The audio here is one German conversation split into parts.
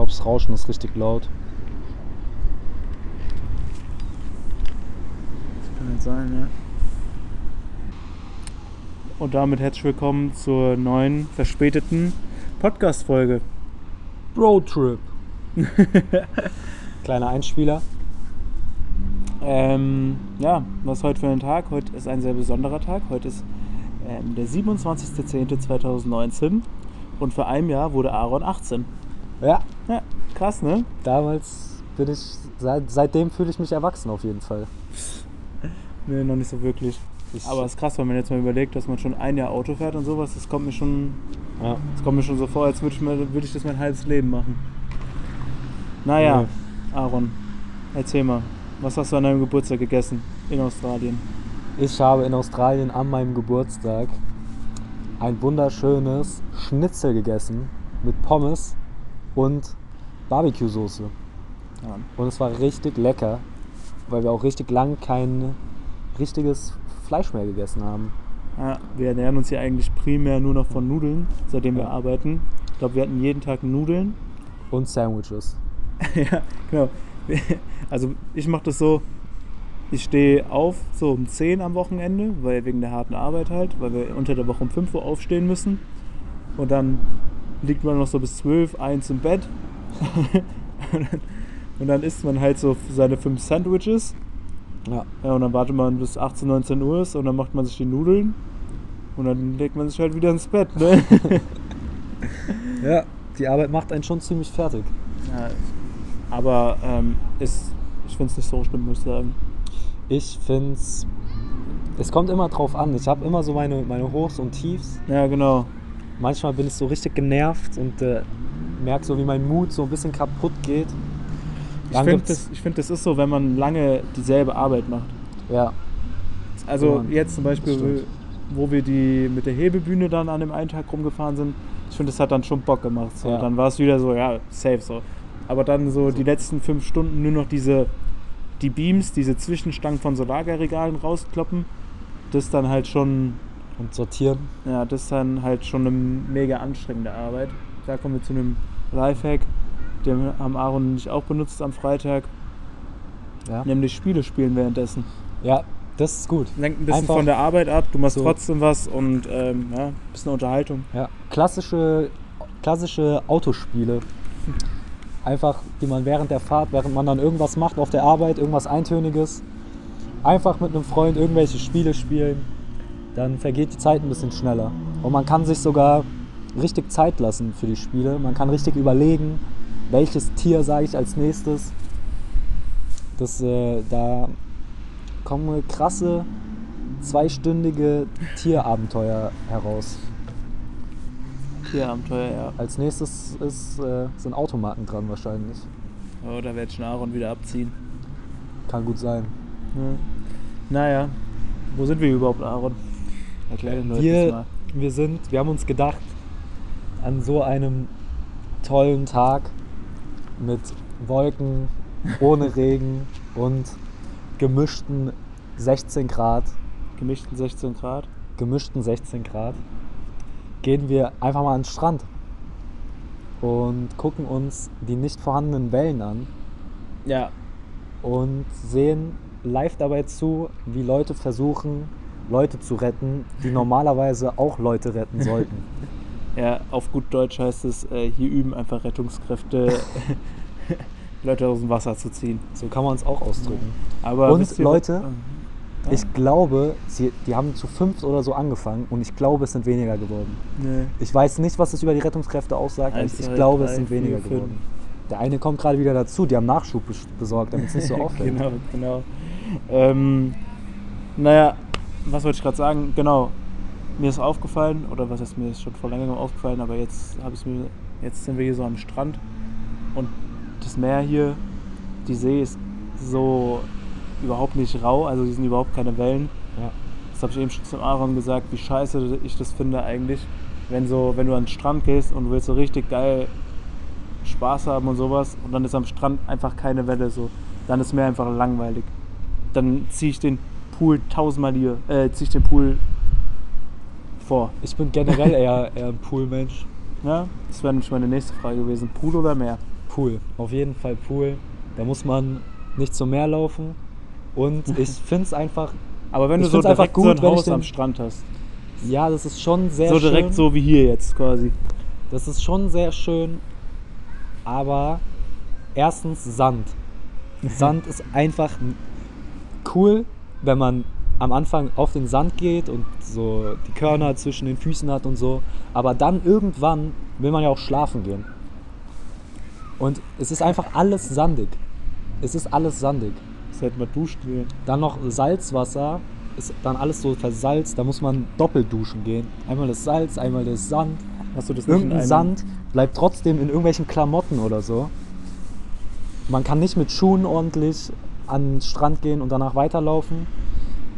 glaube, das Rauschen ist richtig laut. Das kann nicht sein, ja. Und damit herzlich willkommen zur neuen, verspäteten Podcast-Folge. Roadtrip. Kleiner Einspieler. Ähm, ja, was ist heute für ein Tag? Heute ist ein sehr besonderer Tag. Heute ist ähm, der 27.10.2019 und vor einem Jahr wurde Aaron 18. Ja, Ja, krass, ne? damals bin ich, seit, seitdem fühle ich mich erwachsen auf jeden Fall. Nee, noch nicht so wirklich. Ich, Aber es ist krass, wenn man jetzt mal überlegt, dass man schon ein Jahr Auto fährt und sowas, das kommt mir schon, ja. das kommt mir schon so vor, als würde ich, mal- würde ich das mein halbes Leben machen. Naja, Aaron, erzähl mal, was hast du an deinem Geburtstag gegessen in Australien? Ich habe in Australien an meinem Geburtstag ein wunderschönes Schnitzel gegessen mit Pommes und Barbecue-Soße. Ja. Und es war richtig lecker, weil wir auch richtig lang kein richtiges Fleisch mehr gegessen haben. Ja, wir ernähren uns hier eigentlich primär nur noch von Nudeln, seitdem wir Ja. arbeiten. Ich glaube, wir hatten jeden Tag Nudeln. Und Sandwiches. ja, genau. Also ich mache das so, ich stehe auf so um 10 am Wochenende, weil wegen der harten Arbeit halt, weil wir unter der Woche um 5 Uhr aufstehen müssen. Und dann liegt man noch so bis 12, 1 im Bett. Und, dann, und dann isst man halt so seine fünf Sandwiches. Ja. Ja, und dann wartet man bis 18, 19 Uhr ist und dann macht man sich die Nudeln. Und dann legt man sich halt wieder ins Bett, ne? Ja, die Arbeit macht einen schon ziemlich fertig. ja, aber ähm, ist, ich finde es nicht so schlimm, muss ich sagen. Ich finde es. Es kommt immer drauf an. Ich habe immer so meine, meine Hochs und Tiefs. Ja, genau. Manchmal bin ich so richtig genervt und äh, merke so, wie mein Mut so ein bisschen kaputt geht. Ich Dann finde, gibt's- das, ich find, das ist so, wenn man lange dieselbe Arbeit macht. Ja, Also Ja, jetzt zum Beispiel, wo wir die mit der Hebebühne dann an dem einen Tag rumgefahren sind, ich finde, das hat dann schon Bock gemacht. So. Ja. Dann war es wieder so, ja, safe so. Aber dann so die letzten fünf Stunden nur noch diese, die Beams, diese Zwischenstangen von so Lagerregalen rauskloppen, das dann halt schon, und sortieren. ja, das ist dann halt schon eine mega anstrengende Arbeit. Da kommen wir zu einem Lifehack, den haben Aaron und ich auch benutzt am Freitag, Ja, nämlich Spiele spielen währenddessen. ja das ist gut. lenkt ein bisschen Einfach von der Arbeit ab, du machst so- trotzdem was und ähm, ja, ein bisschen Unterhaltung. Ja, klassische, klassische Autospiele. Einfach, die man während der Fahrt, während man dann irgendwas macht auf der Arbeit, irgendwas Eintöniges, einfach mit einem Freund irgendwelche Spiele spielen, dann vergeht die Zeit ein bisschen schneller. Und man kann sich sogar richtig Zeit lassen für die Spiele. Man kann richtig überlegen, welches Tier sage ich als nächstes. Das, äh, da kommen krasse zweistündige Tierabenteuer heraus. Tierabenteuer, ja. Als nächstes ist, äh, sind Automarken dran wahrscheinlich. Oh, da werde ich den Aaron wieder abziehen. Kann gut sein. Ja. Naja, wo sind wir überhaupt, Aaron? Erklär den Leuten Wir, mal. wir sind, wir haben uns gedacht, an so einem tollen Tag mit Wolken, ohne Regen und gemischten 16 Grad, Gemischten 16 Grad. gemischten 16 Grad, gehen wir einfach mal an den Strand und gucken uns die nicht vorhandenen Wellen an Ja, und sehen live dabei zu, wie Leute versuchen, Leute zu retten, die normalerweise auch Leute retten sollten. ja, auf gut Deutsch heißt es, äh, hier üben einfach Rettungskräfte, Leute aus dem Wasser zu ziehen. So kann man es auch ausdrücken. Aber Und Leute, Ja. Ich glaube, sie, die haben zu fünft oder so angefangen und ich glaube, es sind weniger geworden. Nee. Ich weiß nicht, was es über die Rettungskräfte aussagt, aber ich, glaube, es drei, sind vier, weniger fünf. geworden. Der eine kommt gerade wieder dazu, die haben Nachschub bes- besorgt, damit es nicht so auffällt. genau, genau. Ähm, naja, was wollte ich gerade sagen? Genau, mir ist aufgefallen, oder was ist mir ist schon vor längerem aufgefallen, aber jetzt habe ich mir, jetzt sind wir hier so am Strand und das Meer hier, die See ist so überhaupt nicht rau, also hier sind überhaupt keine Wellen. Ja. Das habe ich eben schon zum Aaron gesagt, wie scheiße ich das finde eigentlich, wenn so, wenn du an den Strand gehst und du willst so richtig geil Spaß haben und sowas und dann ist am Strand einfach keine Welle so, dann ist mir einfach langweilig. Dann ziehe ich den Pool tausendmal hier, äh, ziehe ich den Pool vor. Ich bin generell eher, eher ein Poolmensch. Ja, das wäre nämlich meine nächste Frage gewesen. Pool oder Meer? Pool. Auf jeden Fall Pool. Da muss man nicht zum Meer laufen. Und ich finde es einfach, Aber wenn du so direkt gut, so ein Haus den- am Strand hast. ja, das ist schon sehr so schön. direkt so wie hier jetzt quasi. Das ist schon sehr schön. Aber erstens Sand. Sand ist einfach cool, wenn man am Anfang auf den Sand geht und so die Körner zwischen den Füßen hat und so. Aber dann irgendwann will man ja auch schlafen gehen. Und es ist einfach alles sandig. Es ist alles sandig. Das hätte man duscht gehen. Dann noch Salzwasser, ist dann alles so versalzt. Da muss man doppelt duschen gehen. Einmal das Salz, einmal das Sand. Hast du das Irgendein Sand bleibt trotzdem in irgendwelchen Klamotten oder so. Man kann nicht mit Schuhen ordentlich an den Strand gehen und danach weiterlaufen.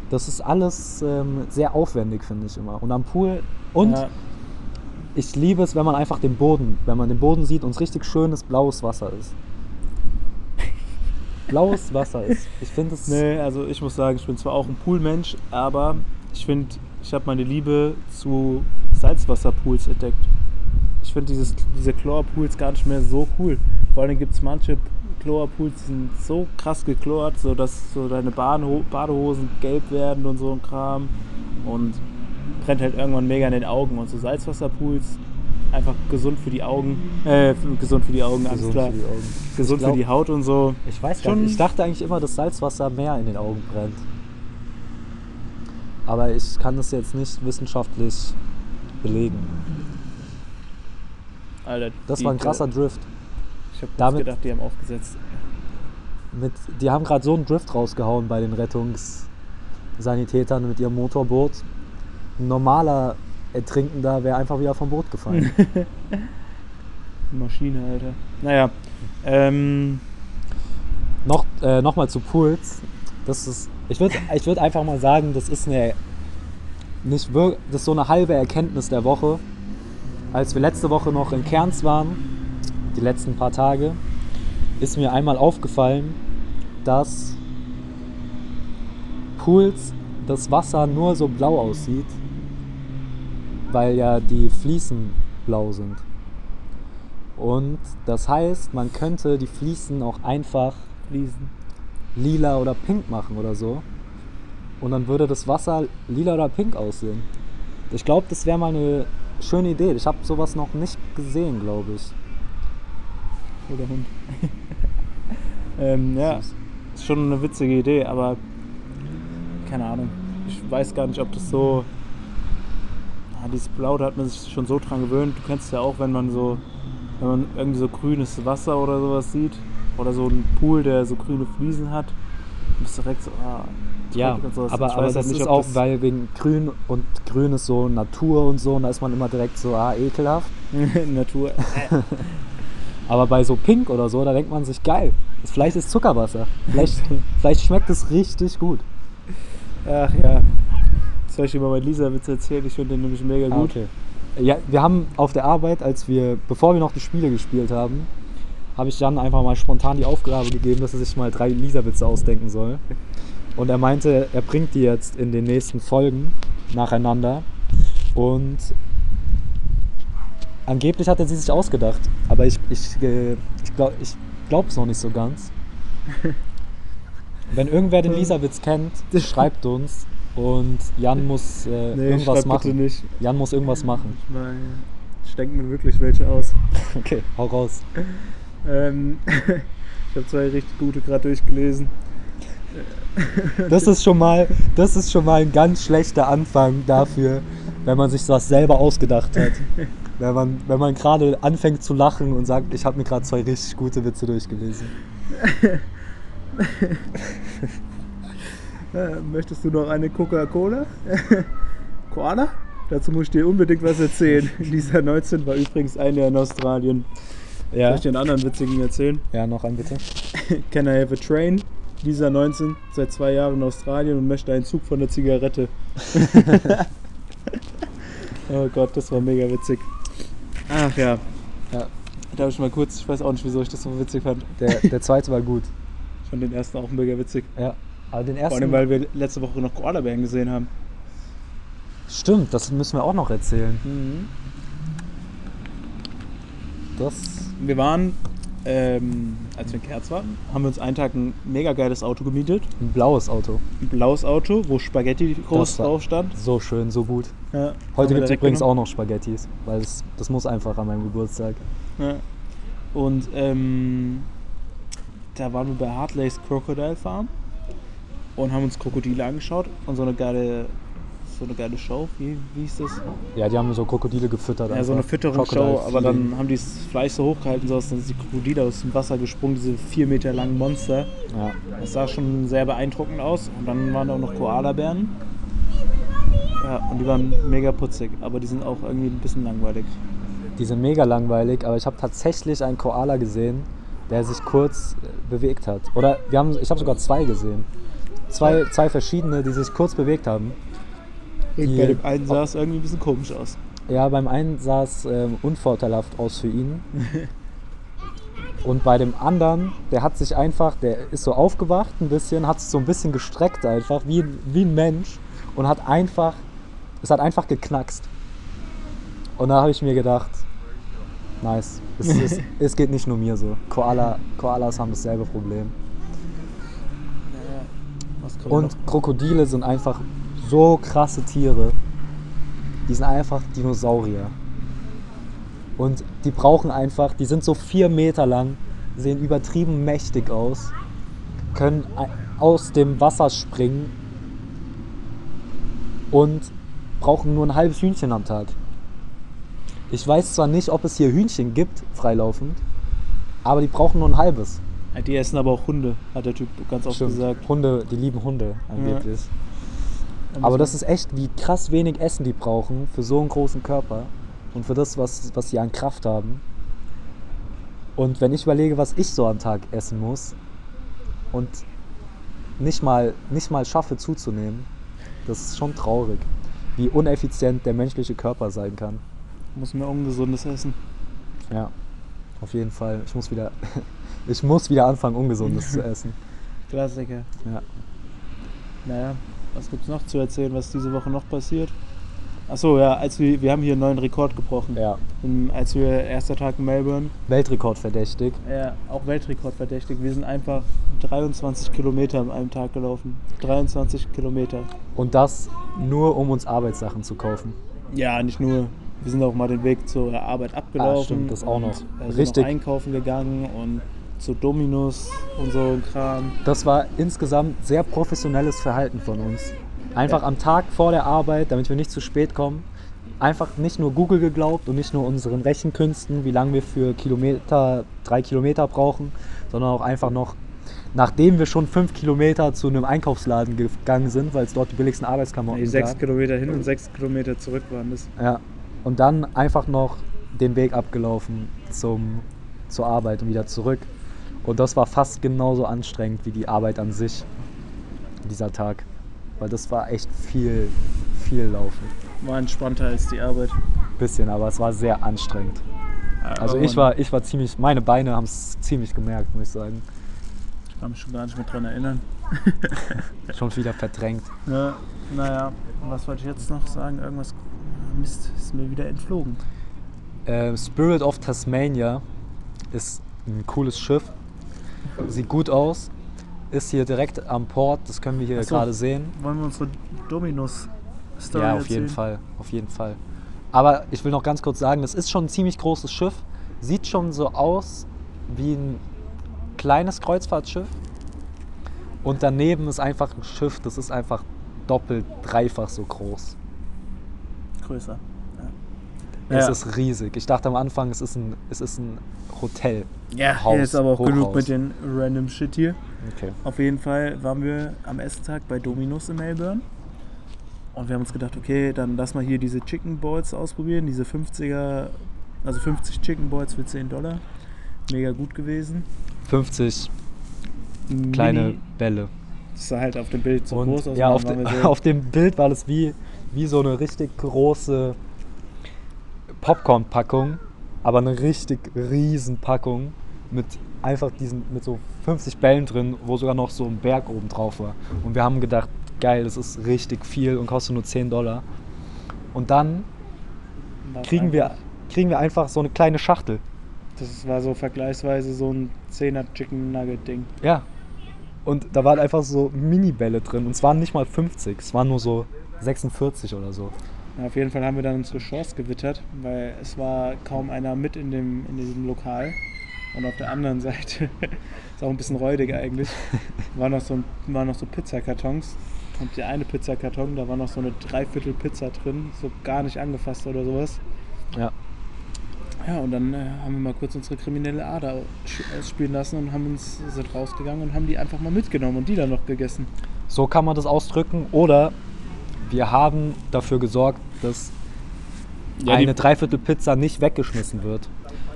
Das ist alles ähm, sehr aufwendig, finde ich immer. Und am Pool. Und Ja, ich liebe es, wenn man einfach den Boden, wenn man den Boden sieht und es richtig schönes blaues Wasser ist. Blaues Wasser ist. Ich finde es. nee, also ich muss sagen, ich bin zwar auch ein Poolmensch, aber ich finde, ich habe meine Liebe zu Salzwasserpools entdeckt. Ich finde diese Chlorpools gar nicht mehr so cool. Vor allem gibt es manche Chlorpools, sind so krass geklort, so dass so deine Badeho Badehosen gelb werden und so ein Kram. Und brennt halt irgendwann mega in den Augen. Und so Salzwasserpools, einfach gesund für die Augen. Äh, gesund für die Augen, alles gesund klar. für die Augen. Gesund glaub- für die Haut und so. Ich weiß gar Schon- nicht. Ich dachte eigentlich immer, dass Salzwasser mehr in den Augen brennt. Aber ich kann das jetzt nicht wissenschaftlich belegen. Alter, Das war ein krasser Drift. Ich habe Damit- gedacht, die haben aufgesetzt. Mit, die haben gerade so einen Drift rausgehauen bei den Rettungssanitätern mit ihrem Motorboot. Ein normaler Ertrinkender wäre einfach wieder vom Boot gefallen. Maschine, Alter. Naja, ähm, noch äh, noch mal zu Pools. Das ist, ich würde ich würd einfach mal sagen, das ist eine nicht wir, das ist so eine halbe Erkenntnis der Woche. Als wir letzte Woche noch in Kerns waren, die letzten paar Tage, ist mir einmal aufgefallen, dass Pools das Wasser nur so blau aussieht, weil ja die Fliesen blau sind. Und das heißt, man könnte die Fliesen auch einfach Fliesen. lila oder pink machen oder so. Und dann würde das Wasser lila oder pink aussehen. Ich glaube, das wäre mal eine schöne Idee. Ich habe sowas noch nicht gesehen, glaube ich. Oder Hund. ähm, ja, ist schon eine witzige Idee, aber keine Ahnung. Ich weiß gar nicht, ob das so. Ah, dieses Blau, da hat man sich schon so dran gewöhnt. Du kennst ja auch, wenn man so, wenn man irgendwie so grünes Wasser oder sowas sieht, oder so einen Pool, der so grüne Fliesen hat, bist du direkt so, ah, Ja, Dreck und sowas. aber, Ich aber weiß das halt nicht, ist auch, das- weil wegen Grün und Grün ist so Natur und so, und da ist man immer direkt so, ah, ekelhaft. Natur. Aber bei so Pink oder so, da denkt man sich, geil, das vielleicht ist Zuckerwasser. Vielleicht, vielleicht schmeckt es richtig gut. Ach ja. Soll ich dir mal meinen Lisa-Witz erzählen. Ich finde den nämlich mega Ah, gut. okay. Ja, wir haben auf der Arbeit, als wir, bevor wir noch die Spiele gespielt haben, habe ich Jan einfach mal spontan die Aufgabe gegeben, dass er sich mal drei Lisa-Witze ausdenken soll. Und er meinte, er bringt die jetzt in den nächsten Folgen nacheinander. Und angeblich hat er sie sich ausgedacht. Aber ich, ich, äh, ich glaube ich es noch nicht so ganz. Wenn irgendwer den Lisa-Witz kennt, schreibt uns. Und Jan muss äh, Nee, irgendwas machen. Jan muss irgendwas machen. Ich, denke mir wirklich welche aus. Okay, hau raus. Ähm, ich habe zwei richtig gute gerade durchgelesen. Das ist schon mal, das ist schon mal ein ganz schlechter Anfang dafür, wenn man sich was selber ausgedacht hat. Wenn man, wenn man gerade anfängt zu lachen und sagt, ich habe mir gerade zwei richtig gute Witze durchgelesen. Äh, möchtest du noch eine Coca-Cola? Koala? Dazu muss ich dir unbedingt was erzählen. Lisa 19 war übrigens ein Jahr in Australien. Soll Ja, ich dir einen anderen witzigen erzählen? ja noch ein bitte. Can I have a train? Lisa 19, seit zwei Jahren in Australien und möchte einen Zug von der Zigarette. oh Gott, das war mega witzig. Ach ja. Ja. Darf ich mal kurz, ich weiß auch nicht, wieso ich das so witzig fand. Der, der zweite war gut. Ich fand den ersten auch mega witzig. Ja, aber den Vor allem, ersten. weil wir letzte Woche noch Koalabären gesehen haben. Stimmt, das müssen wir auch noch erzählen. Mhm. Das. Wir waren ähm, als wir in Kerz waren, haben wir uns einen Tag ein mega geiles Auto gemietet. Ein blaues Auto. Ein blaues Auto, wo Spaghetti groß drauf stand. So schön, so gut. Ja, Heute gibt es übrigens genommen. auch noch Spaghettis, weil das, das muss einfach an meinem Geburtstag. Ja. Und ähm, da waren wir bei Hartley's Crocodile Farm und haben uns Krokodile angeschaut und so eine geile, so eine geile Show. Wie, wie hieß das? Ja, die haben so Krokodile gefüttert. Ja, so eine einfach. Fütterungsshow, aber dann haben die das Fleisch so hochgehalten, so dass dann sind die Krokodile aus dem Wasser gesprungen, diese vier Meter langen Monster. Ja. Das sah schon sehr beeindruckend aus. Und dann waren da auch noch Koalabären. Ja, und die waren mega putzig, aber die sind auch irgendwie ein bisschen langweilig. Die sind mega langweilig, aber ich habe tatsächlich einen Koala gesehen, der sich kurz äh, bewegt hat. Oder wir haben, ich habe sogar zwei gesehen. Zwei, zwei verschiedene, die sich kurz bewegt haben. Und Die- bei dem einen sah es irgendwie ein bisschen komisch aus. Ja, beim einen sah es ähm, unvorteilhaft aus für ihn. Und bei dem anderen, der hat sich einfach, der ist so aufgewacht ein bisschen, hat sich so ein bisschen gestreckt einfach, wie, wie ein Mensch. Und hat einfach, es hat einfach geknackst. Und da habe ich mir gedacht, nice, es, es, es geht nicht nur mir so. Koala, Koalas haben dasselbe Problem. Und Krokodile sind einfach so krasse Tiere. Die sind einfach Dinosaurier. Und die brauchen einfach, die sind so vier Meter lang, sehen übertrieben mächtig aus, können aus dem Wasser springen und brauchen nur ein halbes Hühnchen am Tag. Ich weiß zwar nicht, ob es hier Hühnchen gibt, freilaufend, aber die brauchen nur ein halbes. Die essen aber auch Hunde, hat der Typ ganz oft Stimmt. gesagt. Hunde, die lieben Hunde angeblich. Da Aber das ist echt, wie krass wenig Essen die brauchen für so einen großen Körper und für das, was, was sie an Kraft haben. Und wenn ich überlege, was ich so am Tag essen muss und nicht mal, nicht mal schaffe zuzunehmen, das ist schon traurig, wie uneffizient der menschliche Körper sein kann. muss mehr Ungesundes essen. Ja, auf jeden Fall. Ich muss wieder, ich muss wieder anfangen, Ungesundes zu essen. Klassiker. Ja. Naja, was gibt's noch zu erzählen, was diese Woche noch passiert? Achso, ja, als wir, wir haben hier einen neuen Rekord gebrochen. ja. Ähm, Als wir erster Tag in Melbourne, Weltrekord verdächtig. ja, auch Weltrekord verdächtig. Wir sind einfach 23 Kilometer an einem Tag gelaufen. 23 Kilometer. Und das nur, um uns Arbeitssachen zu kaufen. Ja, nicht nur. Wir sind auch mal den Weg zur Arbeit abgelaufen. Ah, stimmt, das auch noch. und, äh, sind Richtig. Noch einkaufen gegangen und zu Dominus und so ein Kram. Das war insgesamt sehr professionelles Verhalten von uns. Einfach Ja. am Tag vor der Arbeit, damit wir nicht zu spät kommen, einfach nicht nur Google geglaubt und nicht nur unseren Rechenkünsten, wie lange wir für Kilometer, drei Kilometer brauchen, sondern auch einfach noch, nachdem wir schon fünf Kilometer zu einem Einkaufsladen gegangen sind, weil es dort die billigsten Arbeitsklamotten Nee, sechs gab. Kilometer hin und sechs Kilometer zurück waren das. Ja. Und dann einfach noch den Weg abgelaufen zum, zur Arbeit und wieder zurück. Und das war fast genauso anstrengend wie die Arbeit an sich, dieser Tag. Weil das war echt viel, viel Laufen. War entspannter als die Arbeit. Bisschen, aber es war sehr anstrengend. Also ich war, ich war ziemlich, meine Beine haben es ziemlich gemerkt, muss ich sagen. Ich kann mich schon gar nicht mehr dran erinnern. Schon wieder verdrängt. Ja, naja, was wollte ich jetzt noch sagen? Irgendwas. Mist, ist mir wieder entflogen. Äh, Spirit of Tasmania ist ein cooles Schiff. Sieht gut aus. Ist hier direkt am Port, das können wir hier so. gerade sehen. Wollen wir unsere Dominus-Story Ja, auf jeden Fall, auf jeden Fall. Aber ich will noch ganz kurz sagen, das ist schon ein ziemlich großes Schiff. Sieht schon so aus wie ein kleines Kreuzfahrtschiff. Und daneben ist einfach ein Schiff, das ist einfach doppelt, dreifach so groß. Größer. Es Ja. ist riesig. Ich dachte am Anfang, es ist ein, es ist ein Hotel. Ja, Haus, hier ist aber auch genug mit den random Shit hier. Okay. Auf jeden Fall waren wir am Esstag bei Dominus in Melbourne. Und wir haben uns gedacht, okay, dann lass mal hier diese Chicken Balls ausprobieren. Diese 50er, also 50 Chicken Balls für 10 Dollar. Mega gut gewesen. 50 kleine Mini, Bälle. das sah halt auf dem Bild so Und groß aus. ja, auf, de, so- auf dem Bild war das wie, wie so eine richtig große Popcorn-Packung, aber eine richtig riesen Packung mit einfach diesen, mit so 50 Bällen drin, wo sogar noch so ein Berg oben drauf war. Und wir haben gedacht, geil, das ist richtig viel und kostet nur 10 Dollar. Und dann kriegen wir, einfach- kriegen wir einfach so eine kleine Schachtel. Das war so vergleichsweise so ein 10er Chicken Nugget Ding. Ja. Und da waren einfach so Mini-Bälle drin. Und es waren nicht mal 50, es waren nur so 46 oder so. Ja, auf jeden Fall haben wir dann unsere Chance gewittert, weil es war kaum einer mit in, dem, in diesem Lokal. Und auf der anderen Seite, ist auch ein bisschen räudig eigentlich, waren noch so, waren noch so Pizzakartons. Und der eine Pizzakarton, da war noch so eine Dreiviertel Pizza drin, so gar nicht angefasst oder sowas. Ja. Ja, und dann äh, haben wir mal kurz unsere kriminelle Ader ausspielen lassen und haben uns, sind rausgegangen und haben die einfach mal mitgenommen und die dann noch gegessen. So kann man das ausdrücken. Oder wir haben dafür gesorgt, dass Ja, eine Dreiviertel Pizza nicht weggeschmissen wird.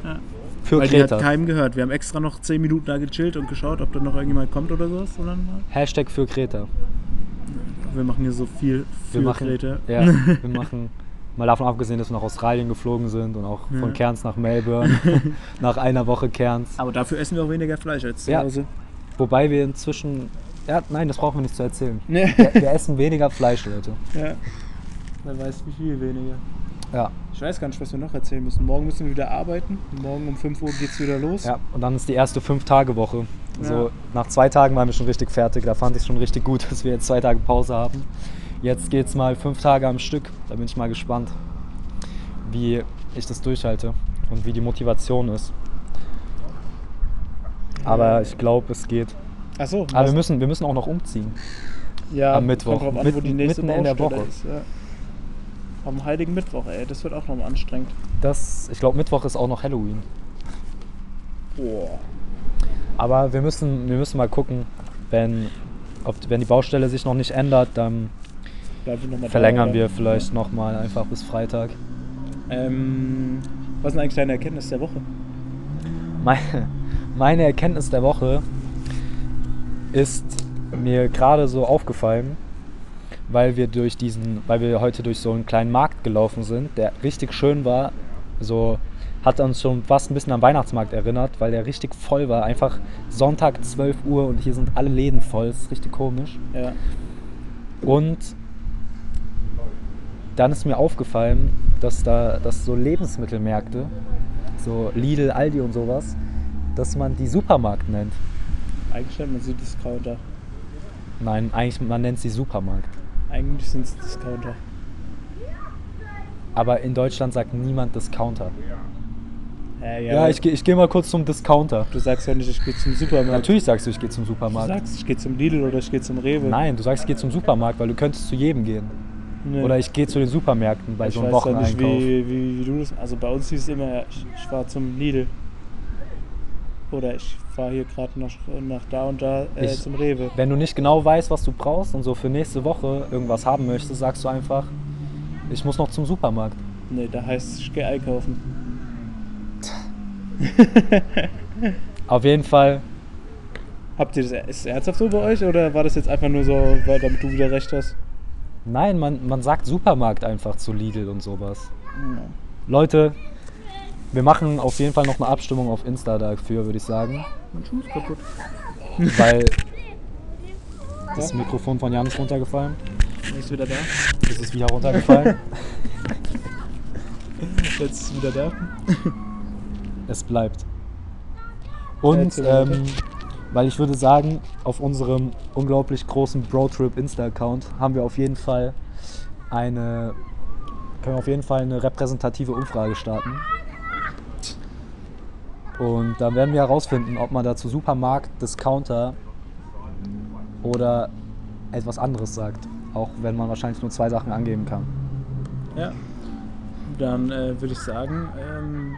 Ja. Für Weil die hat Kreta. keinem gehört. Wir haben extra noch 10 Minuten da gechillt und geschaut, ob da noch irgendjemand kommt oder sowas. Dann, Hashtag für Kreta. wir machen hier so viel für Wir machen, Kreta. ja, wir machen, mal davon abgesehen, dass wir nach Australien geflogen sind und auch Ja. von Cairns nach Melbourne, nach einer Woche Cairns. Aber dafür essen wir auch weniger Fleisch als zu Ja. Hause. Wobei wir inzwischen, ja, nein, das brauchen wir nicht zu erzählen. Ja. Wir, wir essen weniger Fleisch, Leute. ja. Wer weiß, wie viel weniger. Ja, Ich weiß gar nicht, was wir noch erzählen müssen. Morgen müssen wir wieder arbeiten. Morgen um 5 Uhr geht es wieder los. ja. Und dann ist die erste Fünf-Tage-Woche. So, Ja. nach zwei Tagen waren wir schon richtig fertig. Da fand ich schon richtig gut, dass wir jetzt zwei Tage Pause haben. Jetzt geht's mal fünf Tage am Stück. Da bin ich mal gespannt, wie ich das durchhalte und wie die Motivation ist. Aber ich glaube, es geht. Achso, Aber wir müssen, wir müssen auch noch umziehen. ja, am Mittwoch. Kommt drauf an, wo die nächste mitten in der Woche. Ist, ja. Am Heiligen Mittwoch, ey. Das wird auch nochmal anstrengend. Das, ich glaube, Mittwoch ist auch noch Halloween. Boah. Aber wir müssen, wir müssen mal gucken, wenn, ob, wenn die Baustelle sich noch nicht ändert, dann wir noch verlängern da, wir vielleicht noch mal einfach bis Freitag. Ähm, was ist eigentlich deine Erkenntnis der Woche? Meine, meine Erkenntnis der Woche ist mir gerade so aufgefallen, weil wir durch diesen, weil wir heute durch so einen kleinen Markt gelaufen sind, der richtig schön war. So hat uns schon fast ein bisschen am Weihnachtsmarkt erinnert, weil der richtig voll war. Einfach Sonntag 12 Uhr und hier sind alle Läden voll. Das ist richtig komisch. Ja. Und dann ist mir aufgefallen, dass da dass so Lebensmittelmärkte, so Lidl, Aldi und sowas, dass man die Supermarkt nennt. Eigentlich nennt man sie Discounter. Nein, eigentlich man nennt sie Supermarkt. Eigentlich sind es Discounter. Aber in Deutschland sagt niemand Discounter. Ja, Ja, ich, geh- ich gehe mal kurz zum Discounter. Du sagst ja nicht, ich gehe zum Supermarkt. Natürlich sagst du, ich gehe zum Du Supermarkt. sagst, ich gehe zum Lidl oder ich gehe zum Rewe. Nein, du sagst, ich gehe zum Supermarkt, weil du könntest zu jedem gehen. Nee. Oder ich gehe zu den Supermärkten bei ich so einem weiß ja nicht, Wocheneinkauf. wie, wie, wie du das. Also bei uns hieß es immer, ja, ich, ich fahre zum Lidl. Oder ich fahre hier gerade nach, nach da und da äh, Ich- zum Rewe. Wenn du nicht genau weißt, was du brauchst und so für nächste Woche irgendwas haben möchtest, sagst du einfach, ich muss noch zum Supermarkt. Nee, da heißt es, ich gehe einkaufen. Auf jeden Fall, Habt ihr das ist es ernsthaft so bei euch oder war das jetzt einfach nur so, weil damit du wieder recht hast? nein, man, man sagt Supermarkt einfach zu Lidl und sowas. Ja. Leute, wir machen auf jeden Fall noch eine Abstimmung auf Insta dafür, würde ich sagen. Mein Schuh ist kaputt. Weil das Mikrofon von Jan ist runtergefallen. Ist wieder da. Es ist wieder runtergefallen. Jetzt ist es wieder da. es bleibt. Und ähm, weil ich würde sagen, auf unserem unglaublich großen Brotrip Insta-Account haben wir auf jeden Fall eine, können wir auf jeden Fall eine repräsentative Umfrage starten. Und dann werden wir herausfinden, ob man dazu Supermarkt, Discounter oder etwas anderes sagt. Auch wenn man wahrscheinlich nur zwei Sachen angeben kann. Ja. Dann äh, würde ich sagen, ähm,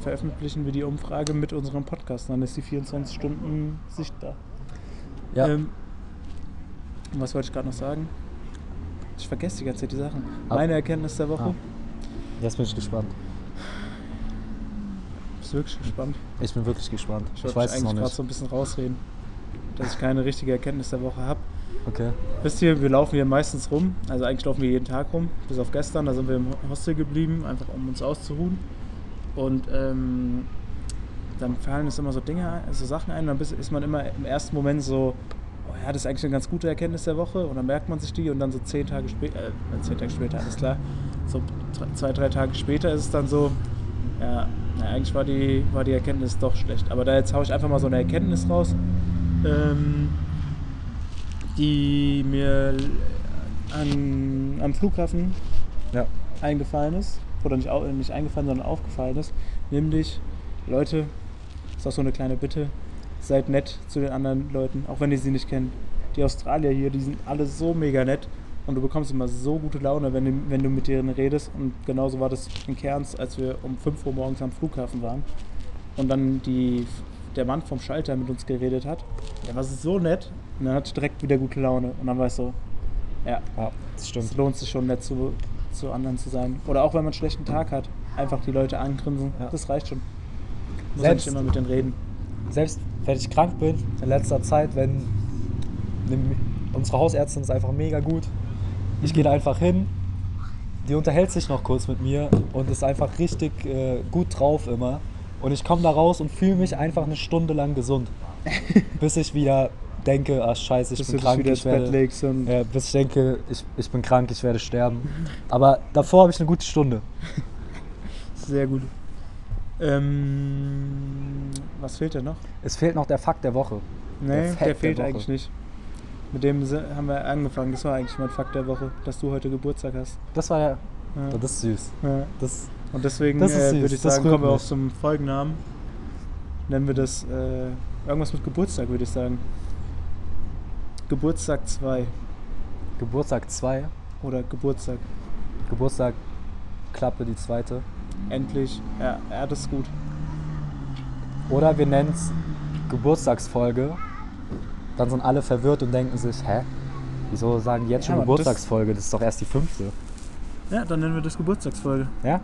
veröffentlichen- wir die Umfrage mit unserem Podcast. Dann ist die 24 Stunden sichtbar. Ja. Ähm, was wollte ich gerade noch sagen? Ich vergesse die ganze Zeit die Sachen. Ab- Meine Erkenntnis der Woche. Ah. Jetzt bin ich gespannt. Bist du wirklich gespannt? Ich bin wirklich gespannt. Ich Ich, wollte weiß es noch eigentlich gerade nicht. so ein bisschen rausreden, dass ich keine richtige Erkenntnis der Woche habe. Okay. Wisst ihr, wir laufen hier meistens rum. Also eigentlich laufen wir jeden Tag rum. Bis auf gestern, da sind wir im Hostel geblieben, einfach um uns auszuruhen. Und ähm, dann fallen uns immer so Dinge, so Sachen ein. Dann bist- ist man immer im ersten Moment so, oh ja, das ist eigentlich eine ganz gute Erkenntnis der Woche. Und dann merkt man sich die und dann so zehn Tage später, äh, zehn Tage später, alles klar. So zwei, drei Tage später ist es dann so, ja, Na, eigentlich war die, war die Erkenntnis doch schlecht. Aber da jetzt haue ich einfach mal so eine Erkenntnis raus, ähm, die mir an, am Flughafen Ja. eingefallen ist. Oder nicht, nicht eingefallen, sondern aufgefallen ist. Nämlich, Leute, ist auch so eine kleine Bitte, seid nett zu den anderen Leuten, auch wenn ihr sie nicht kennt. Die Australier hier, die sind alle so mega nett und du bekommst immer so gute Laune, wenn du, wenn du mit denen redest. Und genauso war das in Cairns, als wir um 5 Uhr morgens am Flughafen waren und dann die, der Mann vom Schalter mit uns geredet hat. Der war so nett und dann hatte ich direkt wieder gute Laune. Und dann war ich so, ja, Ja, das stimmt. es lohnt sich schon nett zu, zu anderen zu sein. Oder auch wenn man einen schlechten Tag hat, einfach die Leute angrinsen. Ja. Das reicht schon. Muss nicht Selbst- immer mit denen reden. Selbst wenn ich krank bin, in letzter Zeit, wenn unsere Hausärztin ist einfach mega gut. Ich gehe da einfach hin, die unterhält sich noch kurz mit mir und ist einfach richtig äh, gut drauf immer. Und ich komme da raus und fühle mich einfach eine Stunde lang gesund. bis ich wieder denke, ach scheiße, ich Bis bin krank, wieder ich werde, ja, bis ich denke, ich, ich bin krank, ich werde sterben. Aber davor habe ich eine gute Stunde. sehr gut. Ähm, was fehlt denn noch? Es fehlt noch der Fakt der Woche. Nee, Der der, der fehlt Woche. eigentlich nicht. Mit dem haben wir angefangen. Das war eigentlich mein Fakt der Woche, dass du heute Geburtstag hast. Das war ja, Ja. das ist süß. Ja. Das, Und deswegen Das äh, würde ich das sagen, kommen wir auch zum Folgennamen. Nennen wir das äh, irgendwas mit Geburtstag, würde ich sagen. Geburtstag 2 Geburtstag 2, oder Geburtstag. Geburtstag Klappe die zweite. Endlich. Ja, ja, das ist gut. Oder wir nennen es Geburtstagsfolge. Dann sind alle verwirrt und denken sich, hä? Wieso sagen die jetzt Ja, schon das- Geburtstagsfolge? Das ist doch erst die fünfte. Ja, dann nennen wir das Geburtstagsfolge. Ja?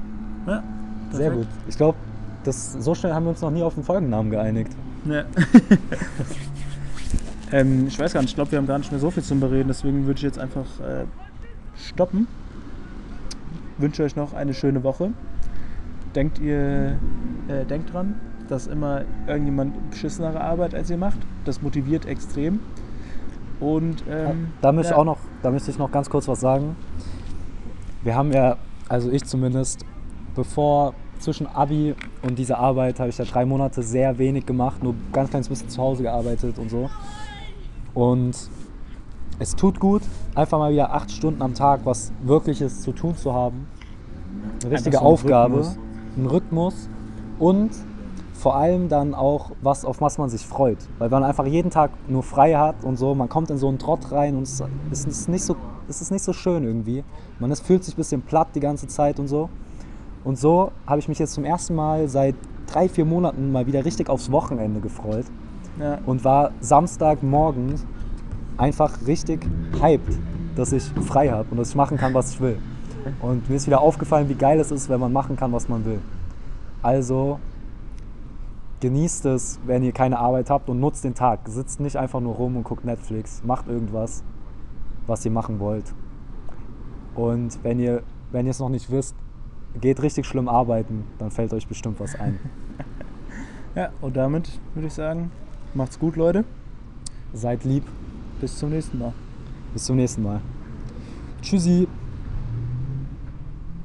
Ja, Sehr perfekt. gut. Ich glaube, so schnell haben wir uns noch nie auf den Folgennamen geeinigt. Ja. ähm, ich weiß gar nicht, ich glaube, wir haben gar nicht mehr so viel zum Bereden, deswegen würde ich jetzt einfach äh, stoppen. Wünsche euch noch eine schöne Woche. Denkt ihr, äh, denkt dran, dass immer irgendjemand beschissenere Arbeit als ihr macht. Das motiviert extrem. Und ähm, da, möchte ja, ich auch noch, da möchte ich noch ganz kurz was sagen. Wir haben ja, also ich zumindest, bevor zwischen Abi und dieser Arbeit habe ich ja drei Monate sehr wenig gemacht, nur ganz kleines bisschen zu Hause gearbeitet und so. Und es tut gut, einfach mal wieder acht Stunden am Tag was Wirkliches zu tun zu haben. Eine richtige so einen Aufgabe, Rhythmus. einen Rhythmus und vor allem dann auch was, auf was man sich freut. Weil man einfach jeden Tag nur frei hat und so, man kommt in so einen Trott rein und es ist- nicht so, es ist nicht so schön irgendwie. Man ist, fühlt sich ein bisschen platt die ganze Zeit und so. Und so habe ich mich jetzt zum ersten Mal seit drei, vier Monaten mal wieder richtig aufs Wochenende gefreut Ja, und war Samstagmorgen einfach richtig hyped, dass ich frei habe und dass ich machen kann, was ich will. Und mir ist wieder aufgefallen, wie geil es ist, wenn man machen kann, was man will. Also genießt es, wenn ihr keine Arbeit habt und nutzt den Tag. Sitzt nicht einfach nur rum und guckt Netflix. Macht irgendwas, was ihr machen wollt. Und wenn ihr, wenn ihr es noch nicht wisst, geht richtig schlimm arbeiten, dann fällt euch bestimmt was ein. ja, und damit würde ich sagen, macht's gut, Leute. Seid lieb. Bis zum nächsten Mal. Bis zum nächsten Mal. Tschüssi.